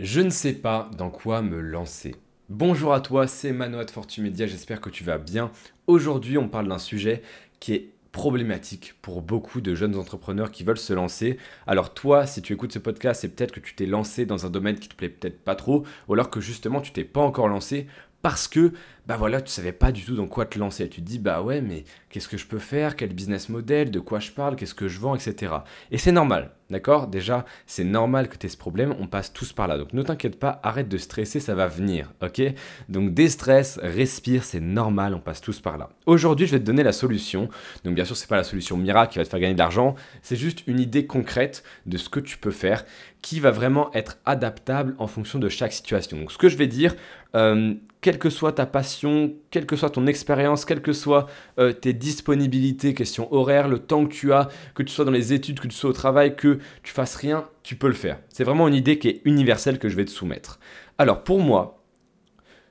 Je ne sais pas dans quoi me lancer. Bonjour à toi, c'est Manoa de Fortune Media, j'espère que tu vas bien. Aujourd'hui, on parle d'un sujet qui est problématique pour beaucoup de jeunes entrepreneurs qui veulent se lancer. Alors toi, si tu écoutes ce podcast, c'est peut-être que tu t'es lancé dans un domaine qui te plaît peut-être pas trop, ou alors que justement tu t'es pas encore lancé parce que bah voilà, tu savais pas du tout dans quoi te lancer. Tu te dis bah ouais, mais qu'est-ce que je peux faire, quel business model, de quoi je parle, qu'est-ce que je vends, etc. Et c'est normal, d'accord? Déjà, c'est normal que tu aies ce problème, on passe tous par là. Donc ne t'inquiète pas, arrête de stresser, ça va venir, ok? Donc déstresse, respire, c'est normal, on passe tous par là. Aujourd'hui, je vais te donner la solution. Donc bien sûr, c'est pas la solution miracle qui va te faire gagner de l'argent, c'est juste une idée concrète de ce que tu peux faire qui va vraiment être adaptable en fonction de chaque situation. Donc ce que je vais dire, euh, quelle que soit ta passion, quelle que soit ton expérience, quelles que soient euh, tes disponibilités, question horaire, le temps que tu as, que tu sois dans les études, que tu sois au travail, que tu fasses rien, tu peux le faire. C'est vraiment une idée qui est universelle que je vais te soumettre. Alors pour moi,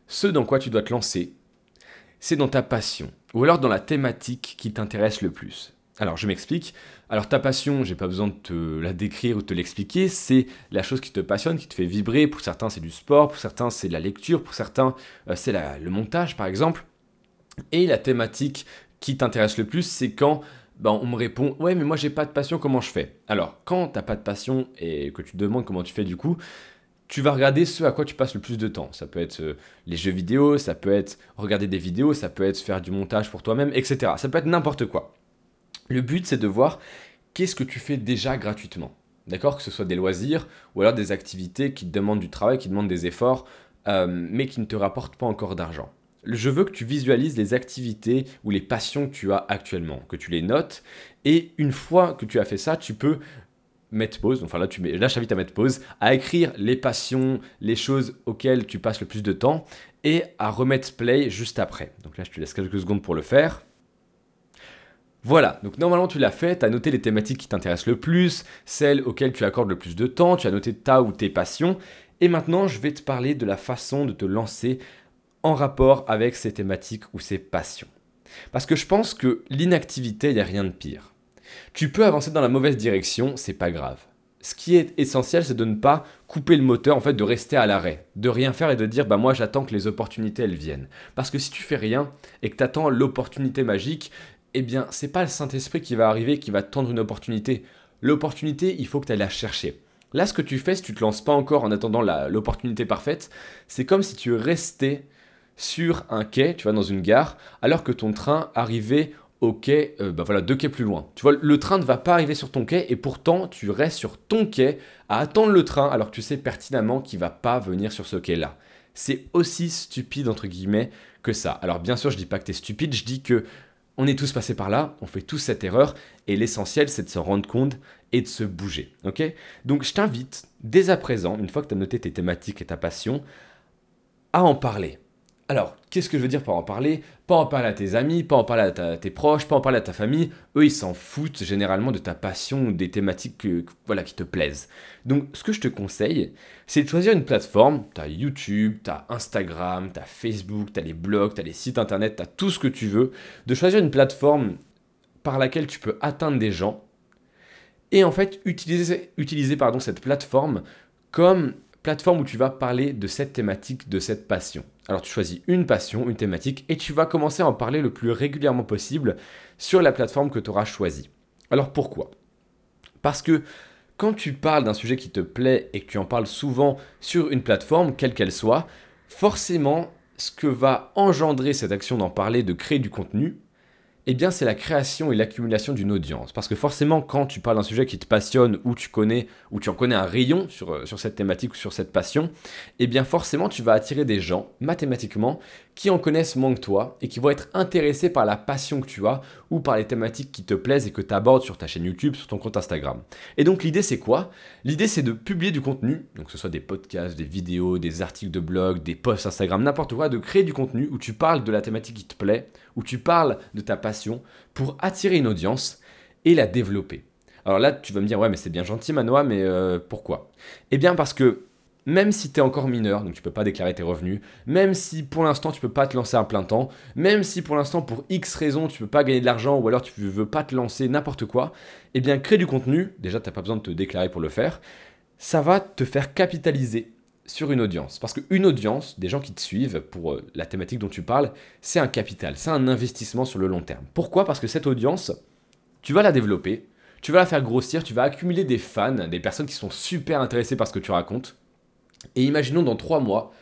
ce dans quoi tu dois te lancer, c'est dans ta passion, ou alors dans la thématique qui t'intéresse le plus. Alors je m'explique. Alors ta passion, j'ai pas besoin de te la décrire ou de te l'expliquer, c'est la chose qui te passionne, qui te fait vibrer. Pour certains c'est du sport, pour certains c'est la lecture, pour certains euh, c'est le montage par exemple. Et la thématique qui t'intéresse le plus, c'est quand ben, on me répond ouais mais moi j'ai pas de passion, comment je fais? Alors quand t'as pas de passion et que tu te demandes comment tu fais du coup, tu vas regarder ce à quoi tu passes le plus de temps. Ça peut être euh, les jeux vidéo, ça peut être regarder des vidéos, ça peut être faire du montage pour toi-même, etc. Ça peut être n'importe quoi. Le but, c'est de voir qu'est-ce que tu fais déjà gratuitement. D'accord? Que ce soit des loisirs ou alors des activités qui te demandent du travail, qui demandent des efforts, euh, mais qui ne te rapportent pas encore d'argent. Je veux que tu visualises les activités ou les passions que tu as actuellement, que tu les notes, et une fois que tu as fait ça, tu peux mettre pause, enfin là, tu mets, là à mettre pause, à écrire les passions, les choses auxquelles tu passes le plus de temps, et à remettre play juste après. Donc là, je te laisse quelques secondes pour le faire. Voilà, donc normalement tu l'as fait, tu as noté les thématiques qui t'intéressent le plus, celles auxquelles tu accordes le plus de temps, tu as noté ta ou tes passions, et maintenant je vais te parler de la façon de te lancer en rapport avec ces thématiques ou ces passions. Parce que je pense que l'inactivité, il n'y a rien de pire. Tu peux avancer dans la mauvaise direction, c'est pas grave. Ce qui est essentiel, c'est de ne pas couper le moteur, en fait, de rester à l'arrêt, de rien faire et de dire, bah moi j'attends que les opportunités elles viennent. Parce que si tu fais rien et que tu attends l'opportunité magique, eh bien, c'est pas le Saint-Esprit qui va arriver, qui va tendre une opportunité. L'opportunité, il faut que tu ailles la chercher. Là, ce que tu fais, si tu te lances pas encore en attendant l'opportunité parfaite, c'est comme si tu restais sur un quai, tu vois, dans une gare, alors que ton train arrivait au quai, euh, bah voilà, deux quais plus loin. Tu vois, le train ne va pas arriver sur ton quai et pourtant tu restes sur ton quai à attendre le train alors que tu sais pertinemment qu'il va pas venir sur ce quai-là. C'est aussi stupide entre guillemets que ça. Alors bien sûr, je dis pas que tu es stupide, je dis que on est tous passés par là, on fait tous cette erreur, et l'essentiel c'est de se rendre compte et de se bouger. Donc je t'invite dès à présent, une fois que tu as noté tes thématiques et ta passion, à en parler. Alors, qu'est-ce que je veux dire par en parler? Pas en parler à tes amis, pas en parler à, tes proches, pas en parler à ta famille. Eux, ils s'en foutent généralement de ta passion ou des thématiques voilà, qui te plaisent. Donc, ce que je te conseille, c'est de choisir une plateforme. Tu as YouTube, tu as Instagram, tu as Facebook, tu as les blogs, tu as les sites internet, tu as tout ce que tu veux. De choisir une plateforme par laquelle tu peux atteindre des gens. Et en fait, utiliser, cette plateforme comme plateforme où tu vas parler de cette thématique, de cette passion. Alors tu choisis une passion, une thématique, et tu vas commencer à en parler le plus régulièrement possible sur la plateforme que tu auras choisie. Alors pourquoi? Parce que quand tu parles d'un sujet qui te plaît et que tu en parles souvent sur une plateforme, quelle qu'elle soit, forcément, ce que va engendrer cette action d'en parler, de créer du contenu, eh bien, c'est la création et l'accumulation d'une audience. Parce que forcément, quand tu parles d'un sujet qui te passionne ou tu connais, ou tu en connais un rayon sur, euh, sur cette thématique ou sur cette passion, eh bien, forcément, tu vas attirer des gens, mathématiquement, qui en connaissent moins que toi et qui vont être intéressés par la passion que tu as ou par les thématiques qui te plaisent et que tu abordes sur ta chaîne YouTube, sur ton compte Instagram. Et donc, l'idée, c'est quoi? L'idée, c'est de publier du contenu, donc que ce soit des podcasts, des vidéos, des articles de blog, des posts Instagram, n'importe quoi, de créer du contenu où tu parles de la thématique qui te plaît, où tu parles de ta passion pour attirer une audience et la développer. Alors là, tu vas me dire, ouais, mais c'est bien gentil, Manoa, mais euh, pourquoi? Eh bien, parce que même si tu es encore mineur, donc tu peux pas déclarer tes revenus, même si pour l'instant tu peux pas te lancer à plein temps, même si pour l'instant pour X raisons tu peux pas gagner de l'argent ou alors tu veux pas te lancer n'importe quoi, eh bien créer du contenu, déjà tu n'as pas besoin de te déclarer pour le faire, ça va te faire capitaliser sur une audience. Parce qu'une audience, des gens qui te suivent pour euh, la thématique dont tu parles, c'est un capital, c'est un investissement sur le long terme. Pourquoi? Parce que cette audience, tu vas la développer, tu vas la faire grossir, tu vas accumuler des fans, des personnes qui sont super intéressées par ce que tu racontes. Et imaginons dans trois mois,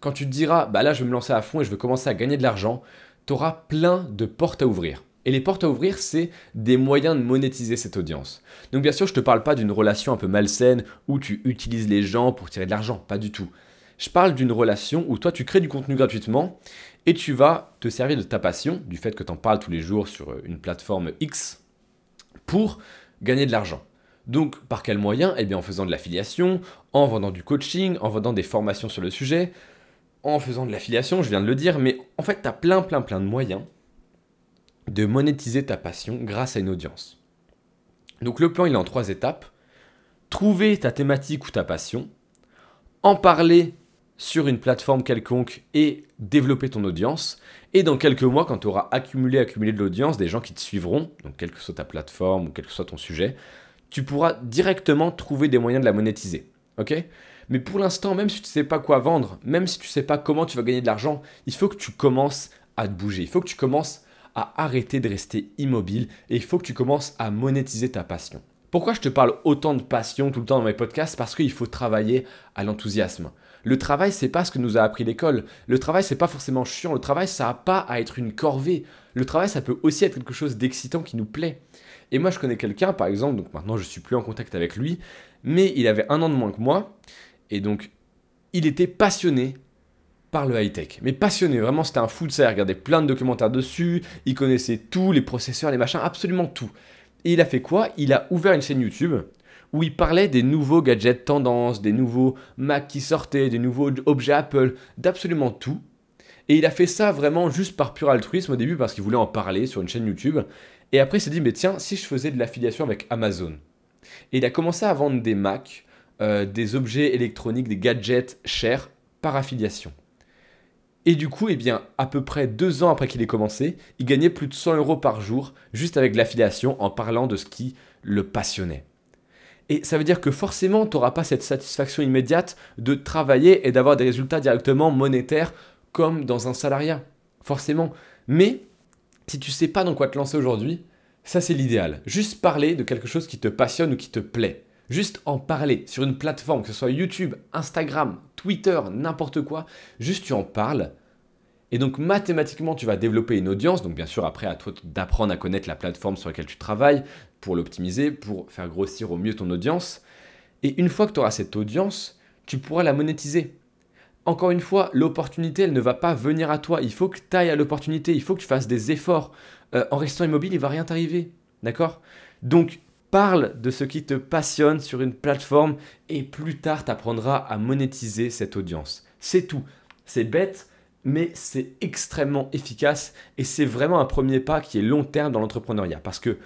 quand tu te diras, bah là je vais me lancer à fond et je vais commencer à gagner de l'argent, tu auras plein de portes à ouvrir. Et les portes à ouvrir, c'est des moyens de monétiser cette audience. Donc bien sûr, je ne te parle pas d'une relation un peu malsaine où tu utilises les gens pour tirer de l'argent, pas du tout. Je parle d'une relation où toi, tu crées du contenu gratuitement et tu vas te servir de ta passion, du fait que tu en parles tous les jours sur une plateforme X, pour gagner de l'argent. Donc par quel moyen Eh bien en faisant de l'affiliation, en vendant du coaching, en vendant des formations sur le sujet, en faisant de l'affiliation, je viens de le dire, mais en fait tu as plein plein plein de moyens de monétiser ta passion grâce à une audience. Donc le plan il est en trois étapes. Trouver ta thématique ou ta passion, en parler sur une plateforme quelconque et développer ton audience. Et dans quelques mois, quand tu auras accumulé, accumulé de l'audience, des gens qui te suivront, donc quelle que soit ta plateforme ou quel que soit ton sujet, tu pourras directement trouver des moyens de la monétiser. Ok? Mais pour l'instant, même si tu ne sais pas quoi vendre, même si tu ne sais pas comment tu vas gagner de l'argent, il faut que tu commences à te bouger. Il faut que tu commences à arrêter de rester immobile et il faut que tu commences à monétiser ta passion. Pourquoi je te parle autant de passion tout le temps dans mes podcasts? Parce qu'il faut travailler à l'enthousiasme. Le travail, c'est pas ce que nous a appris l'école. Le travail, c'est pas forcément chiant. Le travail, ça n'a pas à être une corvée. Le travail, ça peut aussi être quelque chose d'excitant qui nous plaît. Et moi, je connais quelqu'un, par exemple, donc maintenant je suis plus en contact avec lui, mais il avait un an de moins que moi, et donc il était passionné le high-tech. Mais passionné, vraiment, c'était un fou de ça. Il regardait plein de documentaires dessus, il connaissait tout, les processeurs, les machins, absolument tout. Et il a fait quoi? Il a ouvert une chaîne YouTube où il parlait des nouveaux gadgets tendance, des nouveaux Mac qui sortaient, des nouveaux objets Apple, d'absolument tout. Et il a fait ça vraiment juste par pur altruisme au début parce qu'il voulait en parler sur une chaîne YouTube. Et après, il s'est dit, mais tiens, si je faisais de l'affiliation avec Amazon? Et il a commencé à vendre des Macs, euh, des objets électroniques, des gadgets chers par affiliation. Et du coup, eh bien, à peu près deux ans après qu'il ait commencé, il gagnait plus de 100 euros par jour juste avec l'affiliation en parlant de ce qui le passionnait. Et ça veut dire que forcément, tu n'auras pas cette satisfaction immédiate de travailler et d'avoir des résultats directement monétaires comme dans un salariat. Forcément. Mais si tu sais pas dans quoi te lancer aujourd'hui, ça c'est l'idéal. Juste parler de quelque chose qui te passionne ou qui te plaît. Juste en parler sur une plateforme, que ce soit YouTube, Instagram, Twitter, n'importe quoi. Juste tu en parles. Et donc mathématiquement, tu vas développer une audience. Donc bien sûr, après, à toi d'apprendre à connaître la plateforme sur laquelle tu travailles pour l'optimiser, pour faire grossir au mieux ton audience. Et une fois que tu auras cette audience, tu pourras la monétiser. Encore une fois, l'opportunité, elle ne va pas venir à toi. Il faut que tu ailles à l'opportunité. Il faut que tu fasses des efforts. Euh, en restant immobile, il va rien t'arriver. D'accord? Donc, Parle de ce qui te passionne sur une plateforme et plus tard tu apprendras à monétiser cette audience. C'est tout. C'est bête, mais c'est extrêmement efficace et c'est vraiment un premier pas qui est long terme dans l'entrepreneuriat parce que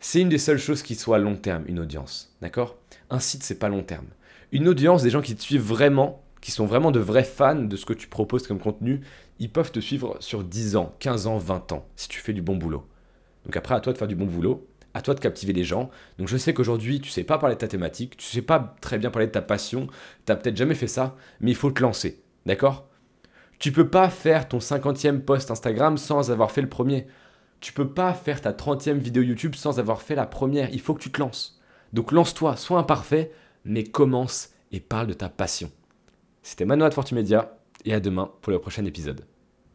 c'est une des seules choses qui soit long terme, une audience. D'accord? Un site, c'est pas long terme. Une audience, des gens qui te suivent vraiment, qui sont vraiment de vrais fans de ce que tu proposes comme contenu, ils peuvent te suivre sur 10 ans, 15 ans, 20 ans, si tu fais du bon boulot. Donc après, à toi de faire du bon boulot à toi de captiver les gens. Donc je sais qu'aujourd'hui, tu sais pas parler de ta thématique, tu sais pas très bien parler de ta passion, tu n'as peut-être jamais fait ça, mais il faut te lancer. D'accord? Tu peux pas faire ton 50e post Instagram sans avoir fait le premier. Tu peux pas faire ta 30e vidéo YouTube sans avoir fait la première. Il faut que tu te lances. Donc lance-toi, sois imparfait, mais commence et parle de ta passion. C'était Manoa de Fortumedia et à demain pour le prochain épisode.